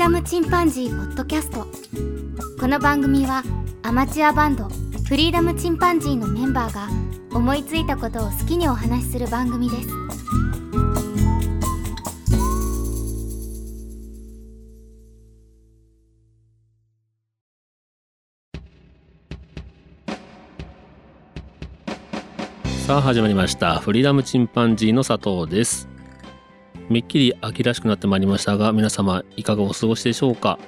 ダムチンパンジー」ポッドキャスト。この番組はアマチュアバンドフリーダムチンパンジーのメンバーが思いついたことを好きにお話しする番組です。さあ始まりました。フリーダムチンパンジーの佐藤です。めっきり秋らしくなってまいりましたが皆様いかがお過ごしでしょうか？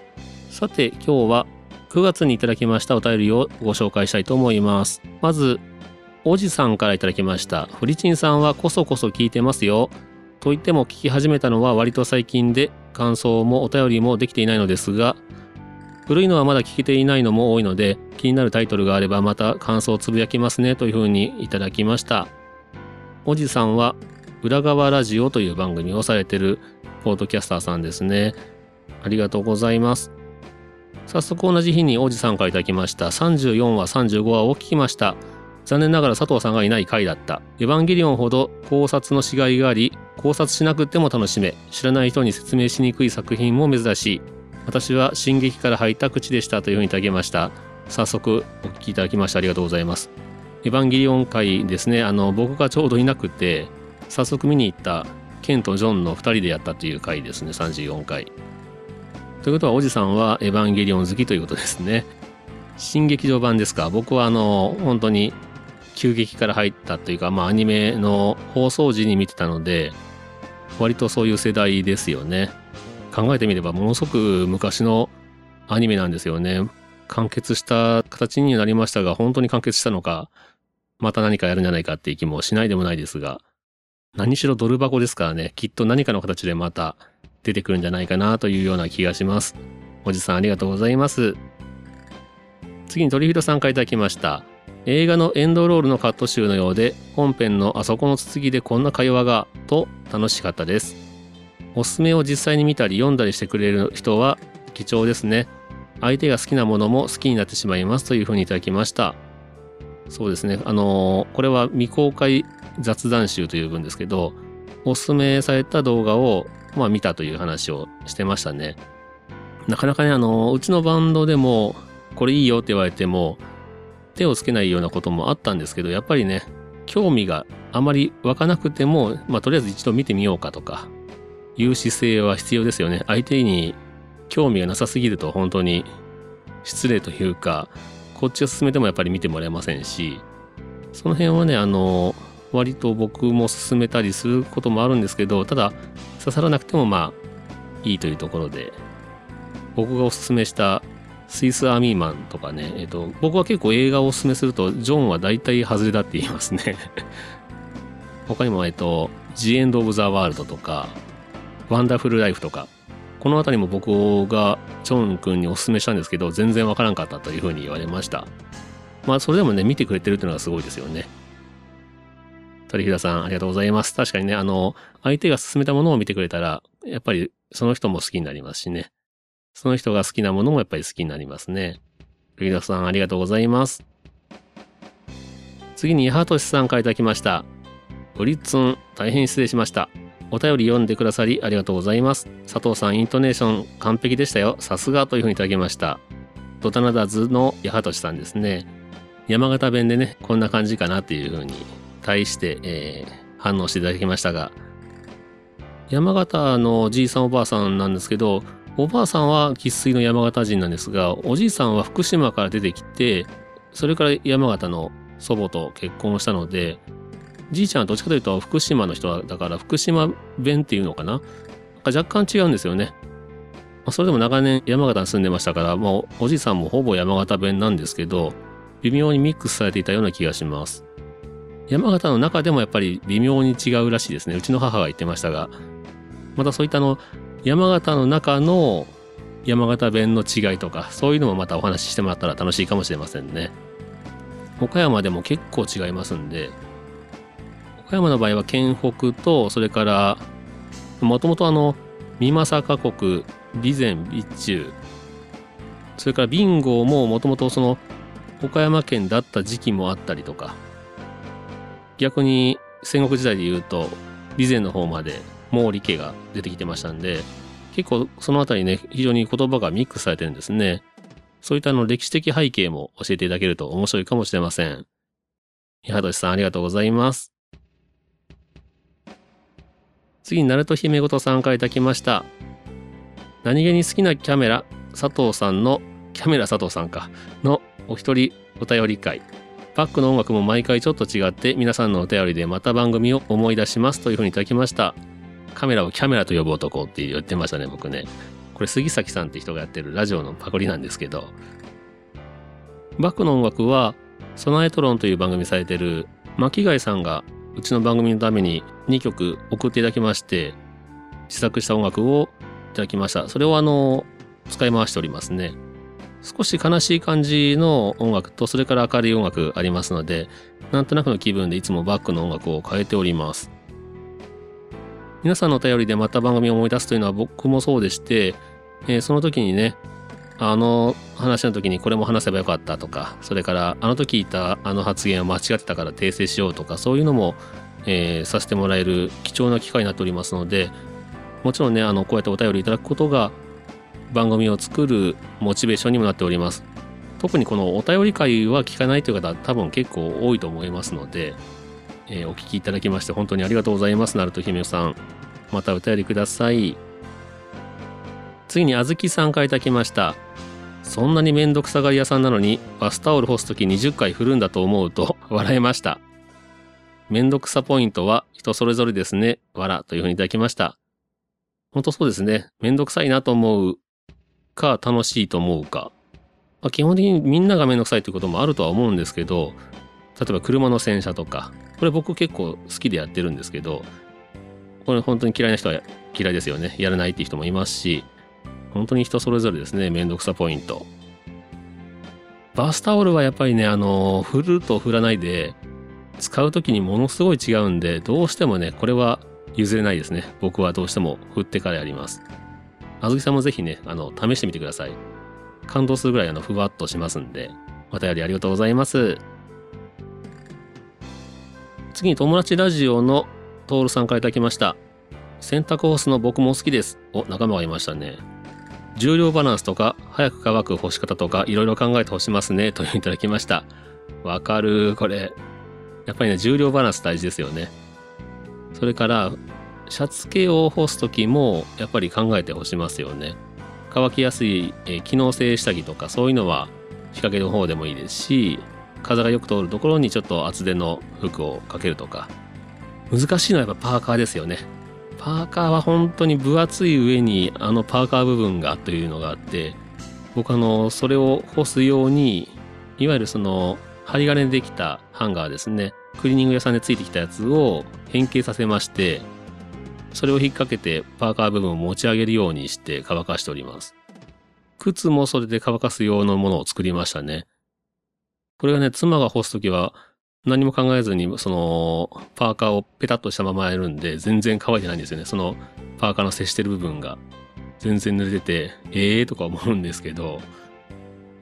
さて今日は9月にいただきましたお便りをご紹介したいと思います。まずおじさんからいただきました。フリチンさんはこそこそ聞いてますよ。と言っても聞き始めたのは割と最近で感想もお便りもできていないのですが古いのはまだ聞けていないのも多いので気になるタイトルがあればまた感想をつぶやきますねというふうにいただきました。おじさんは裏側ラジオという番組をされてるポードキャスターさんですね。ありがとうございます。早速同じ日におじさんからいただきました。34話35話を聞きました。残念ながら佐藤さんがいない回だった。エヴァンゲリオンほど考察のしがいがあり考察しなくても楽しめ知らない人に説明しにくい作品も珍しい。私は進撃から入った口でしたというふうにいただきました。早速お聞きいただきましてありがとうございます。エヴァンゲリオン回ですね。あの僕がちょうどいなくて早速見に行ったケンとジョンの2人でやったという回ですね。34回。ということはおじさんはエヴァンゲリオン好きということですね。新劇場版ですか。僕はあの本当に急激から入ったというかまあアニメの放送時に見てたので割とそういう世代ですよね。考えてみればものすごく昔のアニメなんですよね。完結した形になりましたが、本当に完結したのか、また何かやるんじゃないかっていう気もしないでもないですが、何しろドル箱ですからね、きっと何かの形でまた出てくるんじゃないかなというような気がします。おじさんありがとうございます。次に鳥人さんからいただきました。映画のエンドロールのカット集のようで、本編のあそこの続きでこんな会話が、と楽しかったです。おすすめを実際に見たり読んだりしてくれる人は貴重ですね。相手が好きなものも好きになってしまいますというふうにいただきました。そうですね。あのー、これは未公開雑談集という文ですけど、おすすめされた動画を、まあ、見たという話をしてましたね。なかなかね、あの、うちのバンドでも、これいいよって言われても、手をつけないようなこともあったんですけど、やっぱりね、興味があまり湧かなくても、まあ、とりあえず一度見てみようかとか、いう姿勢は必要ですよね。相手に興味がなさすぎると本当に失礼というか、こっちを進めてもやっぱり見てもらえませんし、その辺はね、あの、割と僕も進めたりすることもあるんですけど、ただ刺さらなくてもまあいいというところで、僕がおすすめしたスイスアーミーマンとかね、えっと、僕は結構映画をおすすめすると、ジョンは大体外れだって言いますね 他にも、えっと、ジ・エンド・オブ・ザ・ワールドとか、ワンダフルライフとか、この辺りも僕がチョン君にお勧めしたんですけど、全然わからんかったというふうに言われました。まあ、それでもね、見てくれてるっていうのがすごいですよね。鳥平さん、ありがとうございます。確かにね、あの、相手が勧めたものを見てくれたら、やっぱりその人も好きになりますしね。その人が好きなものもやっぱり好きになりますね。ルイダさん、ありがとうございます。次に、ハトシさんからいただきました。ブリッツン、大変失礼しました。お便り読んでくださりありがとうございます。佐藤さん、イントネーション完璧でしたよ。さすがというふうにいただきました。ドタナダズの八幡さんですね。山形弁でね、こんな感じかなっていうふうに対して、えー、反応していただきましたが、山形のじいさんおばあさんなんですけど、おばあさんは生粋の山形人なんですが、おじいさんは福島から出てきて、それから山形の祖母と結婚したので、じいちゃんはどっちかというと福島の人だから福島弁っていうのかな？若干違うんですよね。それでも長年山形に住んでましたから、もうおじいさんもほぼ山形弁なんですけど、微妙にミックスされていたような気がします。山形の中でもやっぱり微妙に違うらしいですね。うちの母が言ってましたが、またそういったあの、山形の中の山形弁の違いとか、そういうのもまたお話ししてもらったら楽しいかもしれませんね。岡山でも結構違いますんで、岡山の場合は県北とそれからもともとあの美政国備前備中それから備後ももともとその岡山県だった時期もあったりとか逆に戦国時代でいうと備前の方まで毛利家が出てきてましたんで結構そのあたりね、非常に言葉がミックスされてるんですね。そういったあの歴史的背景も教えていただけると面白いかもしれません。八幡さんありがとうございます。次に、ナルト姫ごとさんからいただきました。何気に好きなキャメラ、佐藤さんの、キャメラ佐藤さんか、のお一人お便り会。バックの音楽も毎回ちょっと違って皆さんのお便りでまた番組を思い出しますというふうにいただきました。カメラをキャメラと呼ぶ男って言ってましたね、僕ね。これ杉崎さんって人がやってるラジオのパクリなんですけど、バックの音楽は、ソナエトロンという番組されてる巻貝さんがうちの番組のために2曲送っていただきまして、自作した音楽をいただきました。それをあの、使い回しておりますね。少し悲しい感じの音楽と、それから明るい音楽ありますので、なんとなくの気分でいつもバックの音楽を変えております。皆さんのお便りでまた番組を思い出すというのは僕もそうでして、えー、その時にね、あの話の時にこれも話せばよかったとか、それからあの時言ったあの発言は間違ってたから訂正しようとか、そういうのも、えー、させてもらえる貴重な機会になっておりますので、もちろんね、あの、こうやってお便りいただくことが番組を作るモチベーションにもなっております。特にこのお便り会は聞かないという方多分結構多いと思いますので、えー、お聞きいただきまして本当にありがとうございます。ナルト姫さん。またお便りください。次にあずきさんからいただきました。そんなにめんどくさがり屋さんなのにバスタオル干すとき20回振るんだと思うと 笑いました。めんどくさポイントは人それぞれですね。わらというふうにいただきました。本当そうですね。めんどくさいなと思うか楽しいと思うか。まあ、基本的にみんながめんどくさいということもあるとは思うんですけど、例えば車の洗車とか、これ僕結構好きでやってるんですけど、これ本当に嫌いな人は嫌いですよね。やらないっていう人もいますし、本当に人それぞれですね、めんどくさポイント。バスタオルはやっぱりね、あの、振ると振らないで、使う時にものすごい違うんで、どうしてもね、これは譲れないですね。僕はどうしても振ってからやります。あずきさんもぜひね、あの、試してみてください。感動するぐらいあの、ふわっとしますんで、またやりありがとうございます。次に友達ラジオのトールさんから頂きました。洗濯ホースの僕も好きです。お、仲間がいましたね。重量バランスとか、早く乾く干し方とか、いろいろ考えて干しますね。といういただきました。わかる、これ。やっぱりね、重量バランス大事ですよね。それから、シャツ系を干す時も、やっぱり考えて干しますよね。乾きやすい、え、機能性下着とか、そういうのは、仕掛けの方でもいいですし、風がよく通るところにちょっと厚手の服をかけるとか。難しいのはやっぱパーカーですよね。パーカーは本当に分厚い上にあのパーカー部分がというのがあって僕あのそれを干すようにいわゆるその針金でできたハンガーですねクリーニング屋さんでついてきたやつを変形させましてそれを引っ掛けてパーカー部分を持ち上げるようにして乾かしております靴もそれで乾かす用のものを作りましたねこれがね妻が干すときは何も考えずに、その、パーカーをペタッとしたままやるんで、全然乾いてないんですよね。その、パーカーの接してる部分が。全然濡れてて、ええー、とか思うんですけど、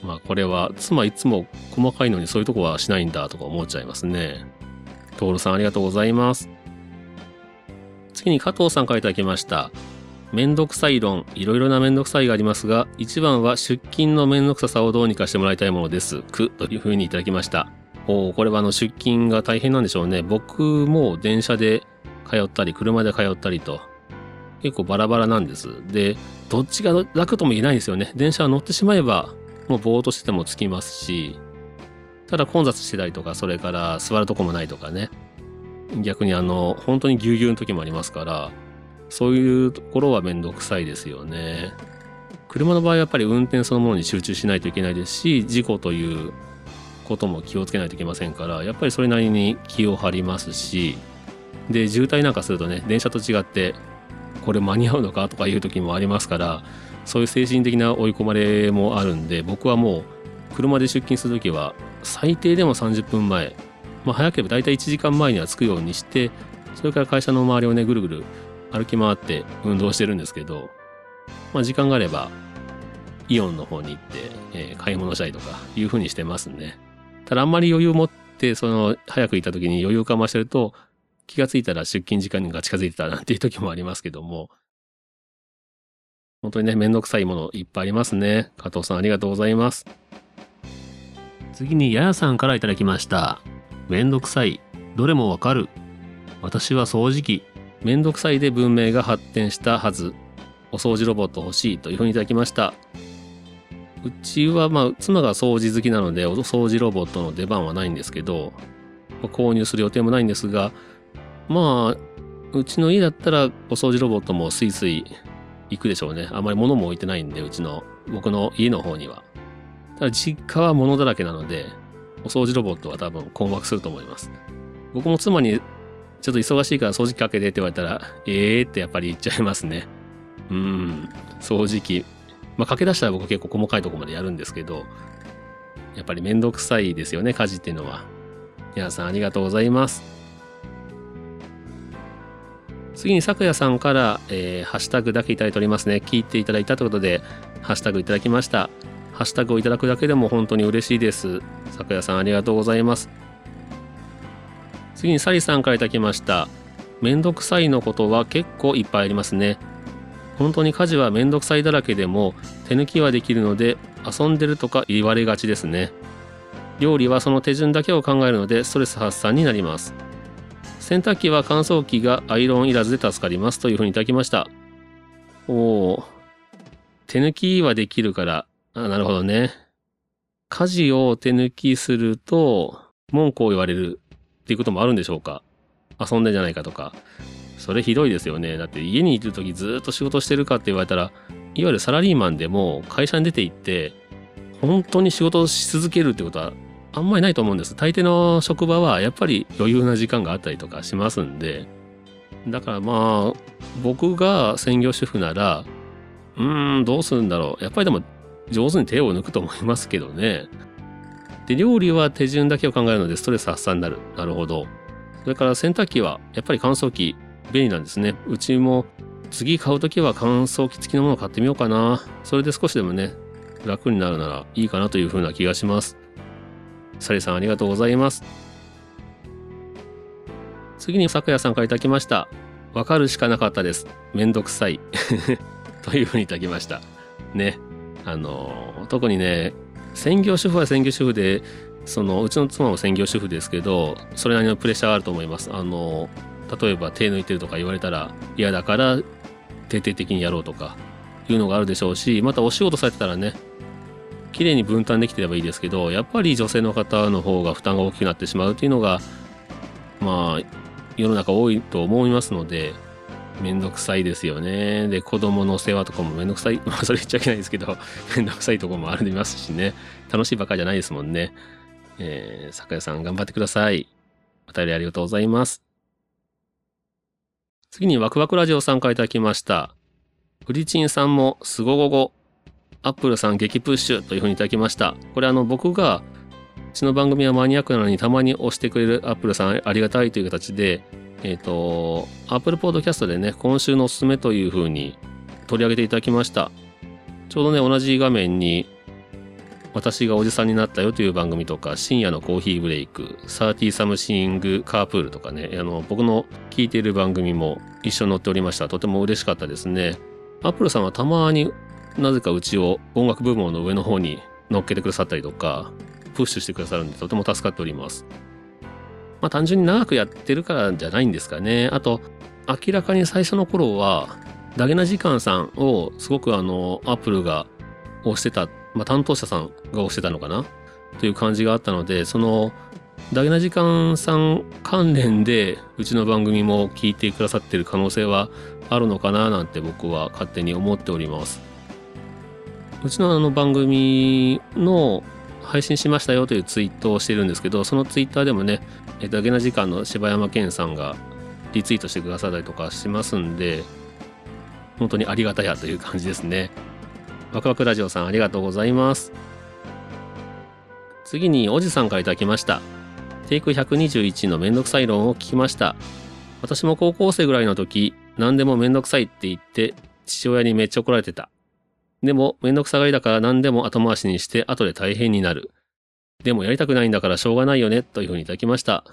まあこれは、妻いつも細かいのにそういうとこはしないんだとか思っちゃいますね。トールさんありがとうございます。次に加藤さんからいただきました。めんどくさい論、いろいろなめんどくさいがありますが、一番は出勤のめんどくささをどうにかしてもらいたいものです。く、というふうにいただきました。おこれはあの出勤が大変なんでしょうね。僕も電車で通ったり、車で通ったりと、結構バラバラなんです。で、どっちが楽とも言えないんですよね。電車は乗ってしまえば、もうぼーっとしてても着きますし、ただ混雑してたりとか、それから座るとこもないとかね。逆にあの、本当にぎゅうぎゅうの時もありますから、そういうところはめんどくさいですよね。車の場合はやっぱり運転そのものに集中しないといけないですし、事故ということも気をつけないといけませんからやっぱりそれなりに気を張りますしで渋滞なんかするとね電車と違ってこれ間に合うのかとかいう時もありますからそういう精神的な追い込まれもあるんで僕はもう車で出勤する時は最低でも30分前、まあ、早ければ大体1時間前には着くようにしてそれから会社の周りをねぐるぐる歩き回って運動してるんですけど、まあ、時間があればイオンの方に行って、えー、買い物したりとかいうふうにしてますね。ただあんまり余裕を持って、その、早く行った時に余裕をかましてると、気がついたら出勤時間が近づいてたなんていう時もありますけども、本当にね、めんどくさいものいっぱいありますね。加藤さんありがとうございます。次に、ややさんからいただきました。めんどくさい。どれもわかる。私は掃除機。めんどくさいで文明が発展したはず。お掃除ロボット欲しいというふうにいただきました。うちはまあ妻が掃除好きなのでお掃除ロボットの出番はないんですけど購入する予定もないんですがまあうちの家だったらお掃除ロボットもスイスイ行くでしょうねあまり物も置いてないんでうちの僕の家の方にはただ実家は物だらけなのでお掃除ロボットは多分困惑すると思います僕も妻にちょっと忙しいから掃除機かけてって言われたらええー、ってやっぱり言っちゃいますねうん掃除機まあ、駆け出したら僕結構細かいとこまでやるんですけど、やっぱりめんどくさいですよね、家事っていうのは。皆さんありがとうございます。次に、咲夜さんから、えー、ハッシュタグだけいただいておりますね。聞いていただいたということで、ハッシュタグいただきました。ハッシュタグをいただくだけでも本当に嬉しいです。咲夜さんありがとうございます。次に、サリさんからいただきました。めんどくさいのことは結構いっぱいありますね。本当に家事はめんどくさいだらけでも手抜きはできるので遊んでるとか言われがちですね料理はその手順だけを考えるのでストレス発散になります洗濯機は乾燥機がアイロンいらずで助かりますというふうにいただきましたおお手抜きはできるからあなるほどね家事を手抜きすると文句を言われるっていうこともあるんでしょうか？遊んでんじゃないかとかそれひどいですよね。だって家にいる時ずっと仕事してるかって言われたら、いわゆるサラリーマンでも会社に出て行って、本当に仕事をし続けるってことはあんまりないと思うんです。大抵の職場はやっぱり余裕な時間があったりとかしますんで、だからまあ、僕が専業主婦なら、うーん、どうするんだろう。やっぱりでも上手に手を抜くと思いますけどね。で、料理は手順だけを考えるのでストレス発散になる。なるほど。それから洗濯機はやっぱり乾燥機便利なんですね。うちも次買う時は乾燥機付きのものを買ってみようかな。それで少しでもね、楽になるならいいかなというふうな気がします。サリさんありがとうございます。次に咲夜さんから頂きました。わかるしかなかったです。めんどくさい。というふうにいただきました。ね。あの、特にね、専業主婦は専業主婦で、そのうちの妻も専業主婦ですけど、それなりのプレッシャーがあると思います。あの、例えば手抜いてるとか言われたら嫌だから徹底的にやろうとかいうのがあるでしょうしまたお仕事されてたらね綺麗に分担できてればいいですけどやっぱり女性の方の方が負担が大きくなってしまうっていうのがまあ世の中多いと思いますのでめんどくさいですよね。で、子供の世話とかもめんどくさい。まあ、それ言っちゃいけないですけど、めんどくさいとこもありますしね。楽しいばかりじゃないですもんね。えー、酒屋さん頑張ってください。お便りありがとうございます。次にワクワクラジオ参加いただきました。フリチンさんもすごごご、アップルさん激プッシュというふうにいただきました。これあの僕が、うちの番組はマニアックなのにたまに推してくれる Appleさんありがたいという形で、えっ、ー、と、 Apple Podcast でね、今週のおすすめというふうに取り上げていただきました。ちょうどね、同じ画面に私がおじさんになったよという番組とか、深夜のコーヒーブレイク、サーティーサムシングカープールとかね、あの、僕の聞いている番組も一緒に載っておりました。とても嬉しかったですね。 Appleさんはたまになぜかうちを音楽部門の上の方に乗っけてくださったりとか、プッシュしてくださるんでとても助かっております。まあ単純に長くやってるからじゃないんですかね。あと、明らかに最初の頃は、ダゲな時間さんをすごくあの、アップルが押してたまあ、担当者さんが押してたのかな？という感じがあったのでそのダゲな時間さん関連でうちの番組も聞いてくださってる可能性はあるのかななんて僕は勝手に思っておりますうちのあの番組の配信しましたよというツイートをしてるんですけどそのツイッターでもねダゲな時間の柴山健さんがリツイートしてくださったりとかしますんで本当にありがたやという感じですねワクワクラジオさんありがとうございます。次におじさんから頂きました。テイク121のめんどくさい論を聞きました。私も高校生ぐらいの時、何でもめんどくさいって言って父親にめっちゃ怒られてた。でもめんどくさがりだから何でも後回しにして後で大変になる。でもやりたくないんだからしょうがないよねというふうにいただきました。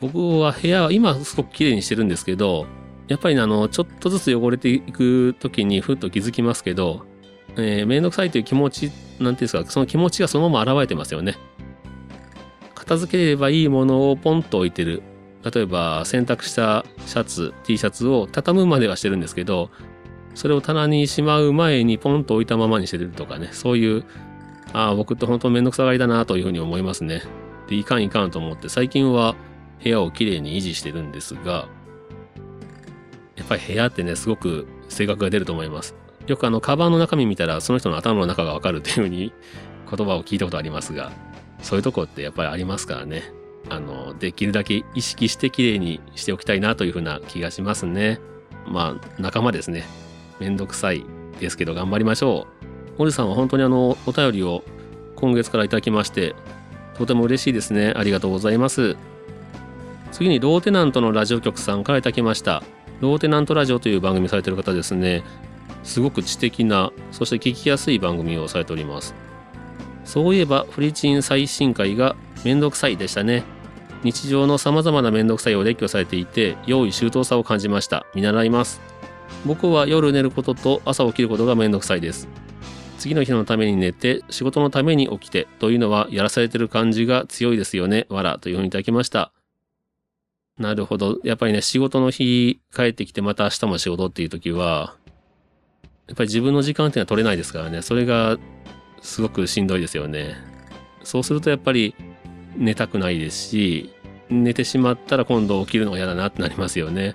僕は部屋は今すごく綺麗にしてるんですけど、やっぱり、あの、ちょっとずつ汚れていく時にふっと気づきますけど、えー、めんどくさいという気持ち、なんていうんですか、その気持ちがそのまま現れてますよね。片付ければいいものをポンと置いてる。例えば、洗濯したシャツ、T シャツを畳むまではしてるんですけど、それを棚にしまう前にポンと置いたままにしてるとかね、そういう、ああ、僕って本当めんどくさがりだなというふうに思いますね。で、いかんいかんと思って、最近は部屋をきれいに維持してるんですが、やっぱり部屋ってね、すごく性格が出ると思います。よくあの、カバンの中身見たら、その人の頭の中がわかるっていうふうに言葉を聞いたことありますが、そういうとこってやっぱりありますからね。あの、できるだけ意識して綺麗にしておきたいなというふうな気がしますね。まあ、仲間ですね。めんどくさいですけど頑張りましょう。森さんは本当にあの、お便りを今月からいただきまして、とても嬉しいですね。ありがとうございます。次にローテナントのラジオ局さんからいただきました。ローテナントラジオという番組されてる方ですね。すごく知的な、そして聞きやすい番組をされております。そういえば、フリチン最新回がめんどくさいでしたね。日常の様々なめんどくさいを列挙されていて、用意周到さを感じました。見習います。僕は夜寝ることと朝起きることがめんどくさいです。次の日のために寝て、仕事のために起きてというのはやらされてる感じが強いですよね。わらというふうにいただきました。なるほど。やっぱりね、仕事の日帰ってきてまた明日も仕事っていう時は、やっぱり自分の時間っていうのは取れないですからね。それがすごくしんどいですよね。そうするとやっぱり寝たくないですし、寝てしまったら今度起きるのが嫌だなってなりますよね。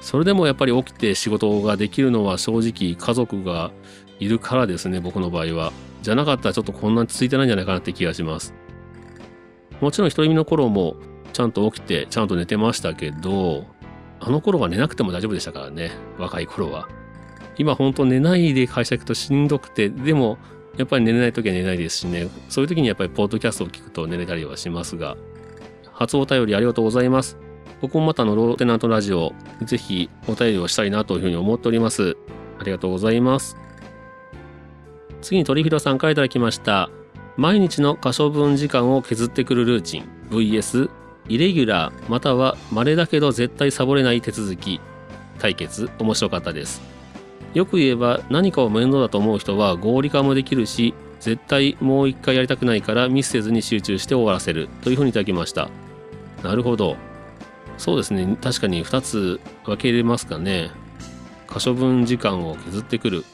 それでもやっぱり起きて仕事ができるのは正直家族がいるからですね、僕の場合は。じゃなかったらちょっとこんなに続いてないんじゃないかなって気がします。もちろん一人身の頃もちゃんと起きてちゃんと寝てましたけど、あの頃は寝なくても大丈夫でしたからね、若い頃は。今本当寝ないで会社行くとしんどくて、でもやっぱり寝れない時は寝ないですしね、そういう時にやっぱりポッドキャストを聞くと寝れたりはしますが、初お便りありがとうございます。僕もまたのローテナントラジオ、ぜひお便りをしたいなというふうに思っております。ありがとうございます。次に鳥広さんから頂きました。毎日の可処分時間を削ってくるルーチン VS イレギュラーまたは稀だけど絶対サボれない手続き対決面白かったです。よく言えば何かを面倒だと思う人は合理化もできるし絶対もう一回やりたくないからミスせずに集中して終わらせるというふうにいただきました。なるほど。そうですね。確かに2つ分けれますかね。可処分時間を削ってくる。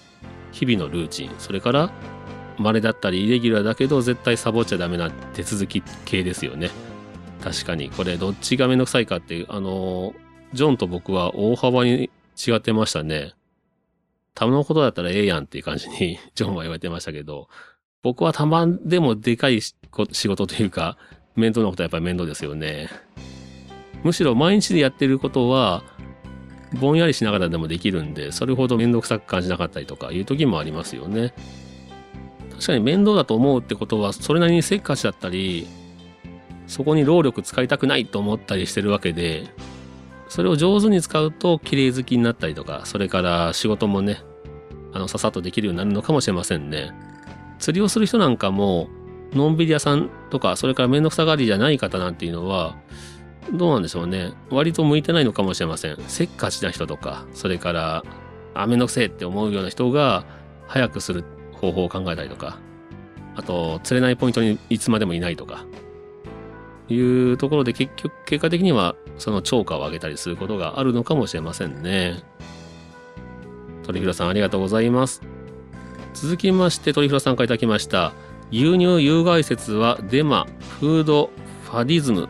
日々のルーチンそれから稀だったりイレギュラーだけど絶対サボっちゃダメな手続き系ですよね。確かに。これどっちがめんどくさいかっていうあのジョンと僕は大幅に違ってましたね。たまのことだったらええやんっていう感じに ジョンは言われてましたけど僕はたまでもでかい仕事というか面倒なことはやっぱり面倒ですよね。むしろ毎日でやってることはぼんやりしながらでもできるんでそれほど面倒くさく感じなかったりとかいう時もありますよね。確かに面倒だと思うってことはそれなりにせっかちだったりそこに労力使いたくないと思ったりしてるわけでそれを上手に使うと綺麗好きになったりとかそれから仕事もねあのささっとできるようになるのかもしれませんね。釣りをする人なんかものんびり屋さんとかそれから面倒くさがりじゃない方なんていうのはどうなんでしょうね割と向いてないのかもしれませんせっかちな人とかそれからあめんどくせえって思うような人が早くする方法を考えたりとかあと釣れないポイントにいつまでもいないとかいうところで結局、結果的にはその超過を上げたりすることがあるのかもしれませんね。鳥広さんありがとうございます。続きまして鳥広さんから頂きました。牛乳有害説はデマ、フード、ファディズム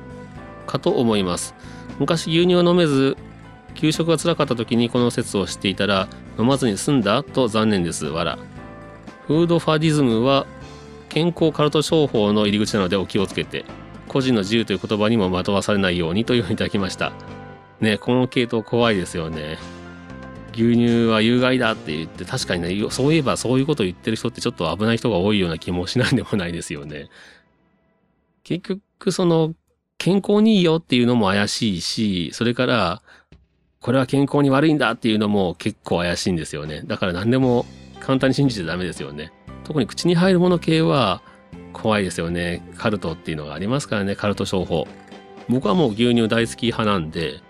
かと思います。昔牛乳を飲めず、給食が辛かった時にこの説を知っていたら飲まずに済んだと残念です。わら。フードファディズムは健康カルト商法の入り口なのでお気をつけて。個人の自由という言葉にも惑わされないようにというふうにいただきました。ね、この系統怖いですよね。牛乳は有害だって言って確かにねそういえばそういうことを言ってる人ってちょっと危ない人が多いような気もしないでもないですよね。結局その健康にいいよっていうのも怪しいしそれからこれは健康に悪いんだっていうのも結構怪しいんですよね。だから何でも簡単に信じてダメですよね。特に口に入るもの系は怖いですよね。カルトっていうのがありますからね、カルト商法。僕はもう牛乳大好き派なんで、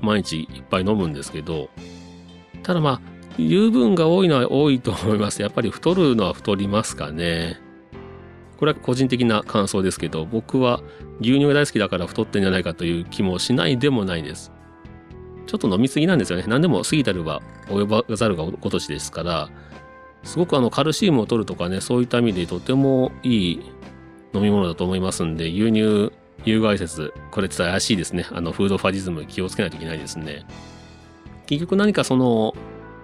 毎日いっぱい飲むんですけど、ただまあ、油分が多いのは多いと思います。やっぱり太るのは太りますかね。これは個人的な感想ですけど、僕は牛乳が大好きだから太ってんじゃないかという気もしないでもないです。ちょっと飲みすぎなんですよね。何でも過ぎたるは及ばざるが如しですから、すごくあのカルシウムを取るとかね、そういった意味でとてもいい飲み物だと思いますんで、牛乳有害説、これちょっと怪しいですね。あの、フードファジズム気をつけないといけないですね。結局何かその、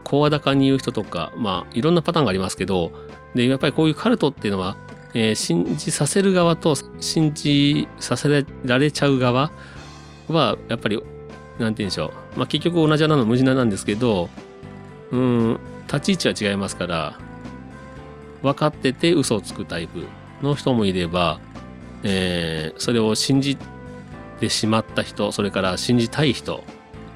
声高に言う人とか、まあ、いろんなパターンがありますけど、で、やっぱりこういうカルトっていうのは、えー、信じさせる側と信じさせられちゃう側は、やっぱり、なんて言うんでしょう。まあ、結局同じ穴の無地なんですけど、うん、立ち位置は違いますから、分かってて嘘をつくタイプの人もいれば、えー、それを信じてしまった人、それから信じたい人、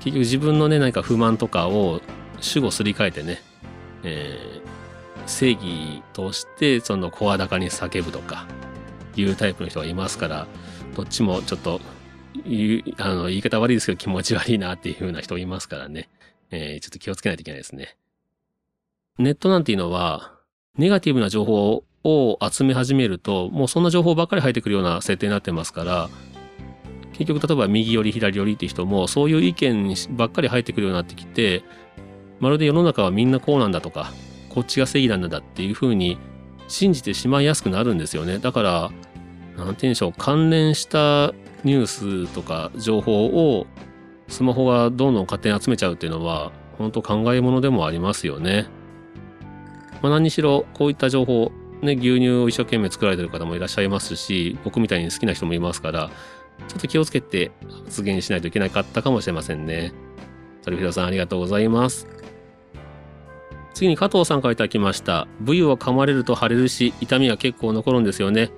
結局自分のね、何か不満とかを主語すり替えてね、えー、正義としてその声高に叫ぶとかいうタイプの人がいますから、どっちもちょっと言あの言い方悪いですけど気持ち悪いなっていう風な人いますからね、えー、ちょっと気をつけないといけないですね。ネットなんていうのは、ネガティブな情報を集め始めると、もうそんな情報ばっかり入ってくるような設定になってますから、結局例えば右寄り左寄りって人もそういう意見ばっかり入ってくるようになってきて、まるで世の中はみんなこうなんだとか、こっちが正義なんだっていうふうに信じてしまいやすくなるんですよね。だから、なんて言うんでしょう、関連したニュースとか情報をスマホがどんどん勝手に集めちゃうっていうのは、本当考え物でもありますよね。まあ、何にしろこういった情報、ね、牛乳を一生懸命作られてる方もいらっしゃいますし、僕みたいに好きな人もいますから、ちょっと気をつけて発言しないといけなかったかもしれませんね。トリフィロさんありがとうございます。次に加藤さんからいただきました。部位を噛まれると腫れるし、痛みが結構残るんですよね。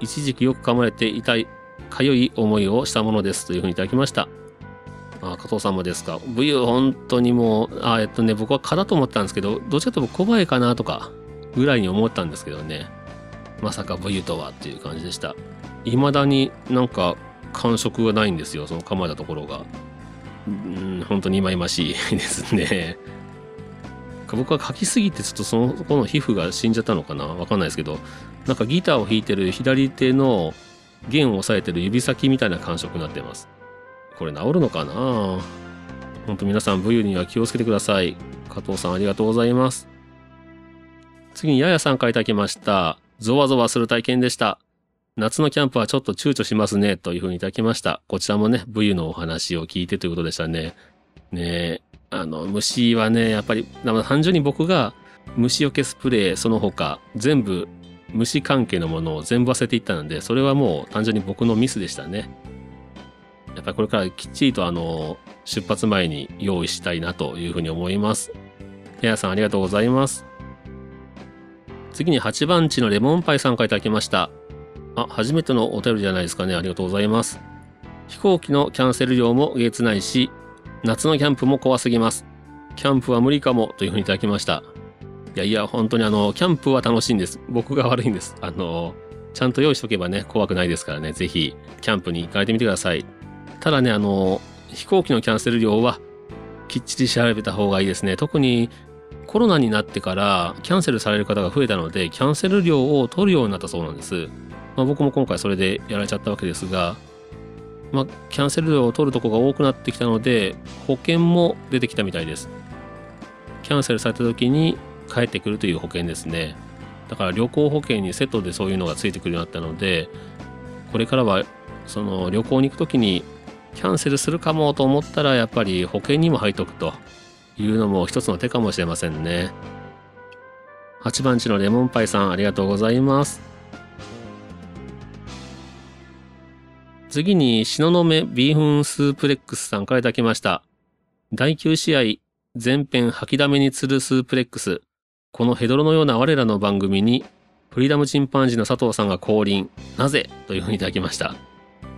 一時期よく噛まれて痛い、かゆい思いをしたものです。というふうにいただきました。あ加藤さんもですか。武勇本当にもう、あえっとね、僕は蚊だと思ったんですけど、どっちかというと小林かなとか、ぐらいに思ったんですけどね。まさか武勇とはっていう感じでした。未だになんか感触がないんですよ、その噛まれたところが。うん、本当に忌々しいですね。僕は書きすぎてちょっとそのこの皮膚が死んじゃったのかな？わかんないですけど、なんかギターを弾いてる左手の弦を押さえてる指先みたいな感触になってます。これ治るのかな？ほんと皆さん、武勇には気をつけてください。加藤さんありがとうございます。次にややさんから頂きました。ゾワゾワする体験でした。夏のキャンプはちょっと躊躇しますね、というふうにいただきました。こちらもね、武勇のお話を聞いてということでしたね。ねえあの、虫はね、やっぱり、単純に僕が虫除けスプレー、その他、全部、虫関係のものを全部忘れていったので、それはもう単純に僕のミスでしたね。やっぱりこれからきっちりとあの、出発前に用意したいなというふうに思います。ヘアさんありがとうございます。次に8番地のレモンパイさんから頂きました。あ、初めてのお便りじゃないですかね。ありがとうございます。飛行機のキャンセル料も月ないし、夏のキャンプも怖すぎます。キャンプは無理かもというふうにいただきました。いやいや、本当にあの、キャンプは楽しいんです。僕が悪いんです。あの、ちゃんと用意しとけばね、怖くないですからね、ぜひ、キャンプに行かれてみてください。ただね、あの、飛行機のキャンセル料はきっちり調べた方がいいですね。特にコロナになってからキャンセルされる方が増えたので、キャンセル料を取るようになったそうなんです。まあ、僕も今回それでやられちゃったわけですが、まあ、キャンセル料を取るとこが多くなってきたので、保険も出てきたみたいです。キャンセルされた時に帰ってくるという保険ですね。だから旅行保険にセットでそういうのがついてくるようになったので、これからはその旅行に行く時にキャンセルするかもと思ったらやっぱり保険にも入っとくというのも一つの手かもしれませんね。8番地のレモンパイさんありがとうございます。次に、東雲ビーフンスープレックスさんからいただきました。第9試合、全編吐きだめに釣るスープレックス。このヘドロのような我らの番組に、フリーダムチンパンジーの佐藤さんが降臨。なぜというふうにいただきました。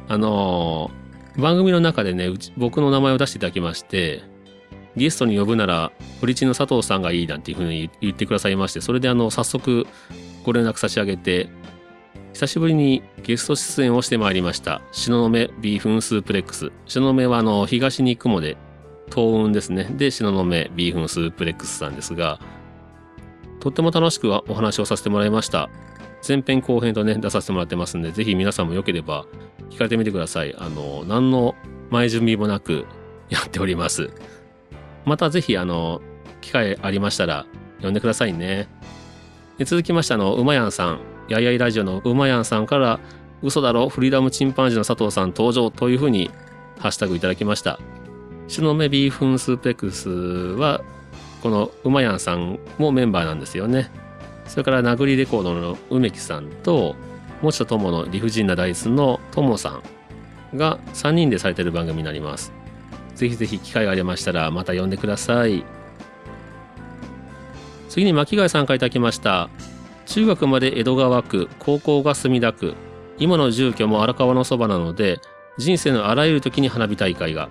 あのー番組の中でね、僕の名前を出していただきまして、ゲストに呼ぶなら、フリチンの佐藤さんがいいなんていうふうに言ってくださいまして、それであの、早速ご連絡差し上げて、久しぶりにゲスト出演をしてまいりました。東雲ビーフンスープレックス。東雲はあの東に雲で東雲ですね。で東雲ビーフンスープレックスさんですがとっても楽しくお話をさせてもらいました。前編後編とね出させてもらってますんでぜひ皆さんもよければ聞かれてみてください。あの何の前準備もなくやっております。またぜひあの機会ありましたら呼んでくださいね。続きましてあの馬やんさん。ややいラジオの馬やんさんから嘘だろフリーダムチンパンジーの佐藤さん登場というふうにハッシュタグいただきました。篠目ビーフンスープレックスはこの馬やんさんもメンバーなんですよね。それから殴りレコードの梅木さんともちとともの理不尽なダイスのともさんが3人でされてる番組になります。ぜひぜひ機会がありましたらまた呼んでください。次に巻貝さんからいただきました。中学まで江戸川区高校が墨田区今の住居も荒川のそばなので人生のあらゆる時に花火大会が。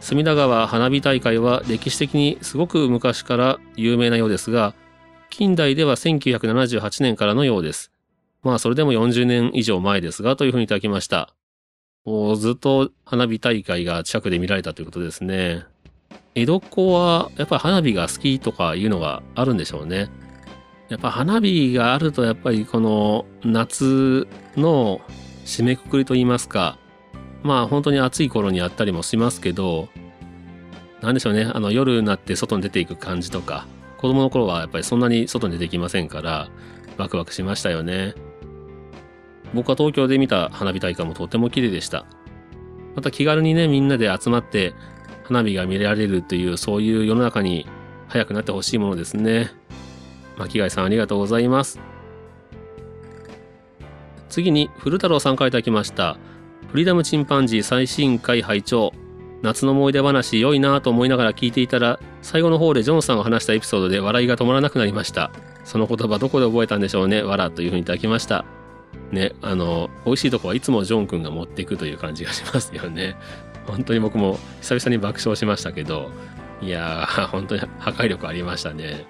隅田川花火大会は歴史的にすごく昔から有名なようですが近代では1978年からのようです。まあそれでも40年以上前ですがというふうにいただきました。もうずっと花火大会が近くで見られたということですね。江戸っ子はやっぱり花火が好きとかいうのがあるんでしょうね。やっぱ花火があるとやっぱりこの夏の締めくくりと言いますかまあ本当に暑い頃にあったりもしますけど何でしょうね。あの夜になって外に出ていく感じとか子供の頃はやっぱりそんなに外に出てきませんからワクワクしましたよね。僕は東京で見た花火大会もとても綺麗でした。また気軽にねみんなで集まって花火が見られるというそういう世の中に早くなってほしいものですね。巻貝さんありがとうございます。次に古太郎さんからいただきました。フリーダムチンパンジー最新回拝聴。夏の思い出話良いなと思いながら聞いていたら最後の方でジョンさんが話したエピソードで笑いが止まらなくなりました。その言葉どこで覚えたんでしょうね。わらというふうにいただきました。ねあの美味しいとこはいつもジョン君が持っていくという感じがしますよね。本当に僕も久々に爆笑しましたけど。いやー本当に破壊力ありましたね。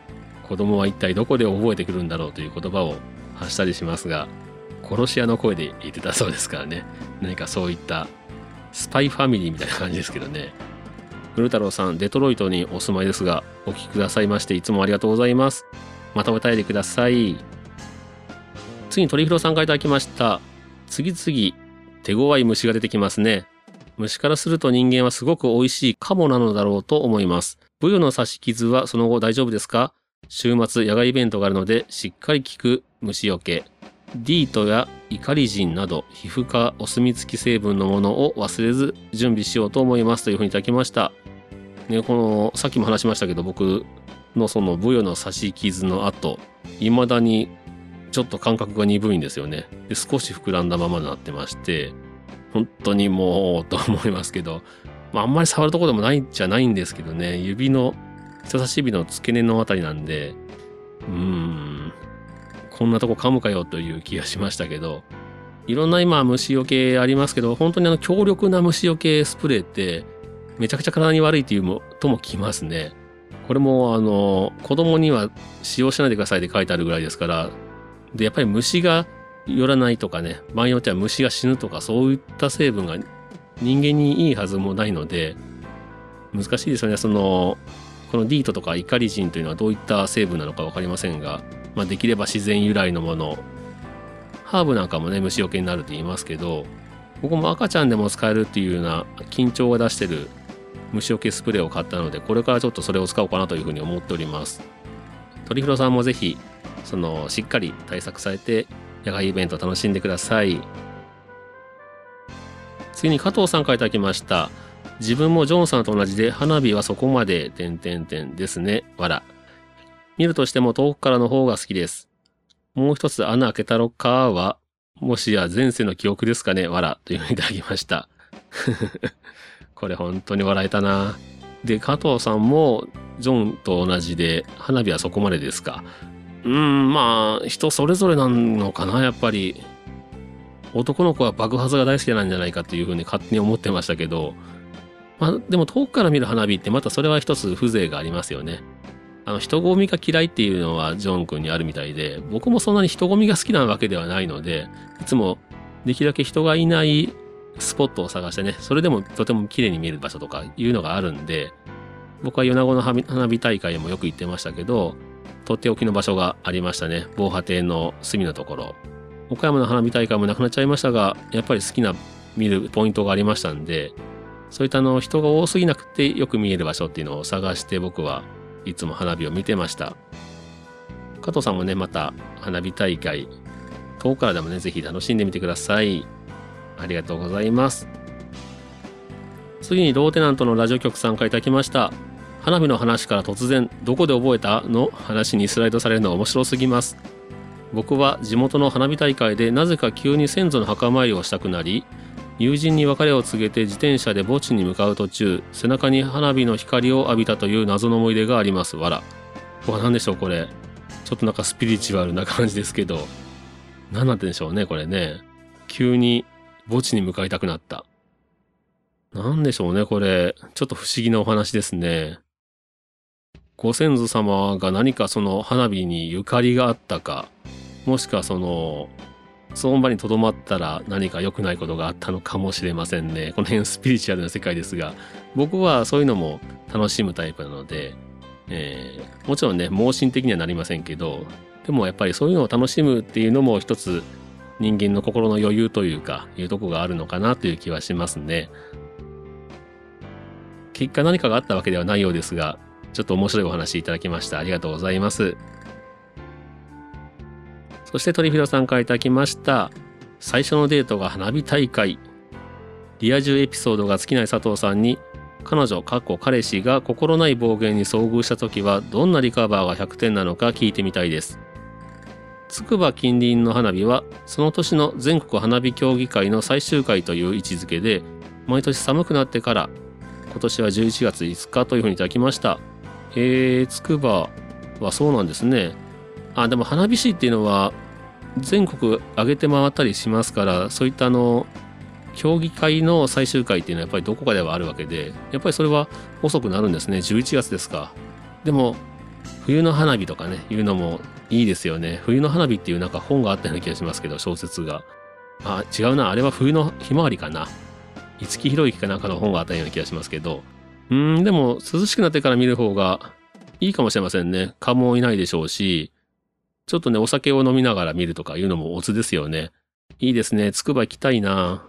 子供は一体どこで覚えてくるんだろうという言葉を発したりしますが殺し屋の声で言ってたそうですからね。何かそういったスパイファミリーみたいな感じですけどね。古太郎さんデトロイトにお住まいですがお聞きくださいましていつもありがとうございます。またお便りください。次に鳥広さんからいただきました。次々手強い虫が出てきますね。虫からすると人間はすごく美味しいカモなのだろうと思います。ブヨの刺し傷はその後大丈夫ですか？週末野外イベントがあるのでしっかり効く虫除けディートやイカリジンなど皮膚科お墨付き成分のものを忘れず準備しようと思いますというふうにいただきました。ね、このさっきも話しましたけど僕のそのブヨの刺し傷の後未だにちょっと感覚が鈍いんですよね。で少し膨らんだままになってまして本当にもうと思いますけど、まあ、あんまり触るとこでもないんじゃないんですけどね指の人差し指の付け根のあたりなんで、うーん、こんなとこ噛むかよという気がしましたけど、いろんな今虫除けありますけど、本当にあの強力な虫除けスプレーってめちゃくちゃ体に悪いっていうもともきますね。これもあの子供には使用しないでくださいって書いてあるぐらいですから、で、やっぱり虫が寄らないとかね、場合によっては虫が死ぬとかそういった成分が人間にいいはずもないので、難しいですよね。そのこのディートとかイカリジンというのはどういった成分なのか分かりませんが、まあ、できれば自然由来のもの。ハーブなんかもね虫除けになると言いますけど僕も赤ちゃんでも使えるっていうような緊張が出してる虫除けスプレーを買ったのでこれからちょっとそれを使おうかなというふうに思っております。鳥広さんもぜひそのしっかり対策されて野外イベント楽しんでください。次に加藤さんからいただきました。自分もジョンさんと同じで花火はそこまで、点々点ですね。わら。見るとしても遠くからの方が好きです。もう一つ穴開けたろかは、もしや前世の記憶ですかねわら。というふうにいただきました。これ本当に笑えたな。で、加藤さんもジョンと同じで、花火はそこまでですか。うーん、まあ、人それぞれなのかな、やっぱり。男の子は爆発が大好きなんじゃないかっていうふうに勝手に思ってましたけど、まあ、でも遠くから見る花火ってまたそれは一つ風情がありますよね。あの人混みが嫌いっていうのはジョン君にあるみたいで僕もそんなに人混みが好きなわけではないのでいつもできるだけ人がいないスポットを探してねそれでもとても綺麗に見える場所とかいうのがあるんで僕は米子の花火大会もよく行ってましたけどとっておきの場所がありましたね防波堤の隅のところ岡山の花火大会もなくなっちゃいましたがやっぱり好きな見るポイントがありましたんでそういったあの人が多すぎなくてよく見える場所っていうのを探して僕はいつも花火を見てました。加藤さんもねまた花火大会遠くからでもねぜひ楽しんでみてください。ありがとうございます。次にローテナントのラジオ局参加いただきました。花火の話から突然どこで覚えた？の話にスライドされるのは面白すぎます。僕は地元の花火大会でなぜか急に先祖の墓参りをしたくなり友人に別れを告げて自転車で墓地に向かう途中背中に花火の光を浴びたという謎の思い出があります。わら。これ何でしょうこれ。ちょっとなんかスピリチュアルな感じですけど。何なんでしょうねこれね。急に墓地に向かいたくなった。何でしょうねこれ。ちょっと不思議なお話ですね。ご先祖様が何かその花火にゆかりがあったかもしくはそのその場にとどまったら何か良くないことがあったのかもしれませんね。この辺スピリチュアルな世界ですが、僕はそういうのも楽しむタイプなので、えー、もちろんね、盲信的にはなりませんけど、でもやっぱりそういうのを楽しむっていうのも一つ人間の心の余裕というか、いうとこがあるのかなという気はしますね。結果何かがあったわけではないようですが、ちょっと面白いお話いただきました。ありがとうございます。そしてトリフィロさんから頂きました。最初のデートが花火大会。リア充エピソードが尽きない佐藤さんに、彼女、かっこ彼氏が心ない暴言に遭遇した時はどんなリカバーが100点なのか聞いてみたいです。つくば近隣の花火はその年の全国花火競技会の最終回という位置づけで毎年寒くなってから今年は11月5日というふうにいただきましたえー、つくばはそうなんですねあでも花火師っていうのは全国上げて回ったりしますからそういったあの競技会の最終回っていうのはやっぱりどこかではあるわけでやっぱりそれは遅くなるんですね。11月ですか。でも冬の花火とかねいうのもいいですよね。冬の花火っていうなんか本があったような気がしますけど小説が。あ違うな。あれは冬のひまわりかな。五木ひろゆきかなんかの本があったような気がしますけど。うんでも涼しくなってから見る方がいいかもしれませんね。蚊もいないでしょうし。ちょっとね、お酒を飲みながら見るとかいうのもオツですよね。いいですね。つくば行きたいな。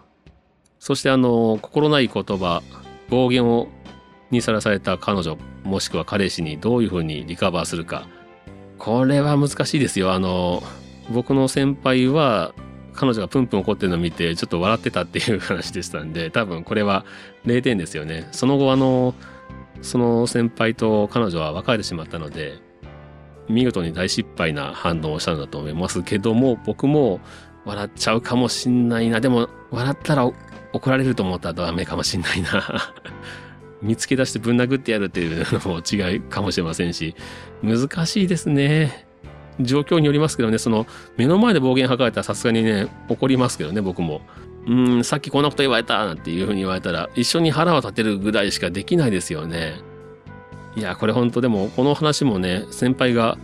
そしてあの、心ない言葉、暴言をにさらされた彼女、もしくは彼氏にどういうふうにリカバーするか。これは難しいですよ。あの、僕の先輩は、彼女がプンプン怒ってるのを見て、ちょっと笑ってたっていう話でしたんで、多分これは0点ですよね。その後あの、その先輩と彼女は別れてしまったので、見事に大失敗な反応をしたんだと思いますけども、僕も笑っちゃうかもしんないな。でも、笑ったら怒られると思ったらダメかもしんないな。見つけ出してぶん殴ってやるっていうのも違いかもしれませんし、難しいですね。状況によりますけどね、その目の前で暴言吐かれたらさすがにね、怒りますけどね、僕も。うん、さっきこんなこと言われたなんていうふうに言われたら、一緒に腹を立てるぐらいしかできないですよね。いや、これ本当でも、この話もね、先輩が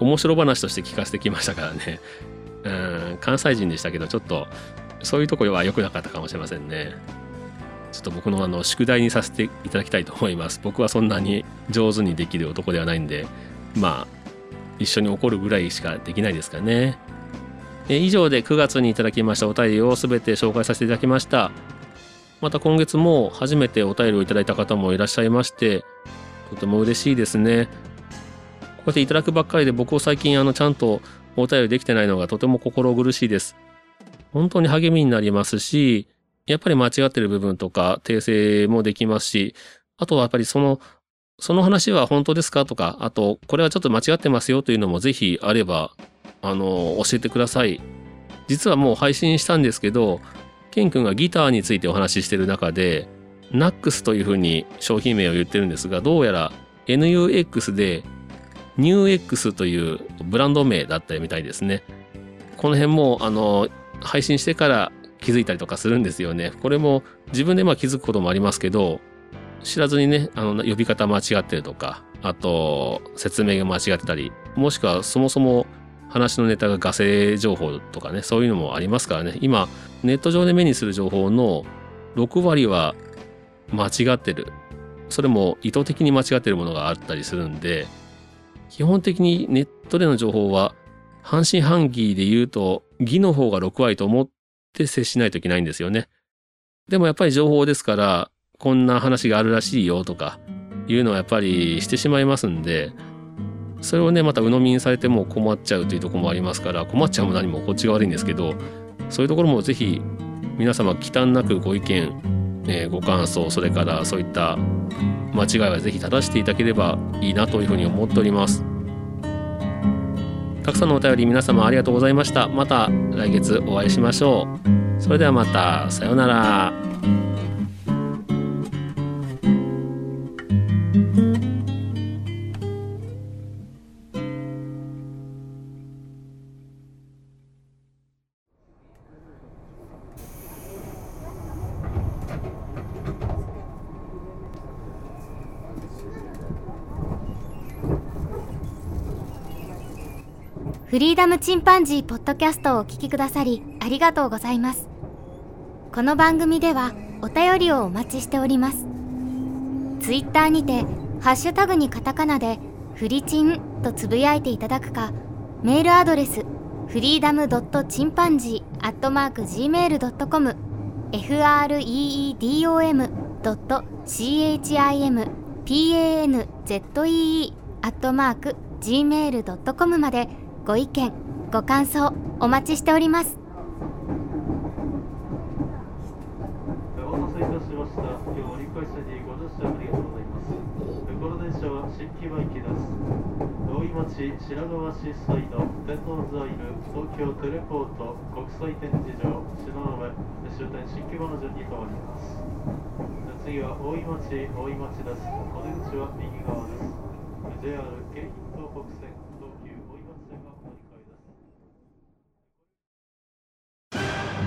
面白話として聞かせてきましたからね。うん、関西人でしたけど、ちょっと、そういうところは良くなかったかもしれませんね。ちょっと僕のあの宿題にさせていただきたいと思います。僕はそんなに上手にできる男ではないんで、まあ、一緒に怒るぐらいしかできないですかね。え以上で9月にいただきましたお便りを全て紹介させていただきました。また今月も初めてお便りをいただいた方もいらっしゃいまして、とても嬉しいですね。こうやっていただくばっかりで僕を最近あのちゃんとお便りできてないのがとても心苦しいです。本当に励みになりますし、やっぱり間違ってる部分とか訂正もできますし、あとはやっぱりその、その話は本当ですかとか、あと、これはちょっと間違ってますよというのもぜひあれば、あの、教えてください。実はもう配信したんですけど、ケン君がギターについてお話ししてる中で、ナックスというふうに商品名を言ってるんですが、どうやら NUX で NewX というブランド名だったみたいですね。この辺も、あの、配信してから気づいたりとかするんですよね。これも自分でまあ気づくこともありますけど、知らずにね、あの、呼び方間違ってるとか、あと説明が間違ってたりもしくはそもそも話のネタがガセ情報とかねそういうのもありますからね今ネット上で目にする情報の6割は間違ってるそれも意図的に間違ってるものがあったりするんで基本的にネットでの情報は半信半疑で言うと義の方が6割と思って接しないといけないんですよね。でもやっぱり情報ですからこんな話があるらしいよとかいうのはやっぱりしてしまいますんでそれをねまた鵜呑みにされても困っちゃうというとこもありますから困っちゃうも何もこっちが悪いんですけどそういうところもぜひ皆様忌憚なくご意見、えー、ご感想それからそういった間違いはぜひ正していただければいいなというふうに思っております。たくさんのお便り皆様ありがとうございました。また来月お会いしましょう。それではまたさようなら。フリーダムチンパンジーポッドキャストをお聞きくださりありがとうございます。この番組ではお便りをお待ちしております。ツイッターにてハッシュタグにカタカナでフリチンとつぶやいていただくか、メールアドレスフリーダムドットチンパンジーアットマーク gmail.com freedom ドット chimpanzee アットマーク gmail.com までご意見ご感想お待ちしております。お待たせいたしました。今日折り返しにご乗車ありがとうございます。この電車は新木場行きです。大井町白川市サイド天王ザイル東京テレポート国際展示場篠上終点新木場の順に変わります。次は大井町大井町です。お出口は右側です。JR 京浜東北線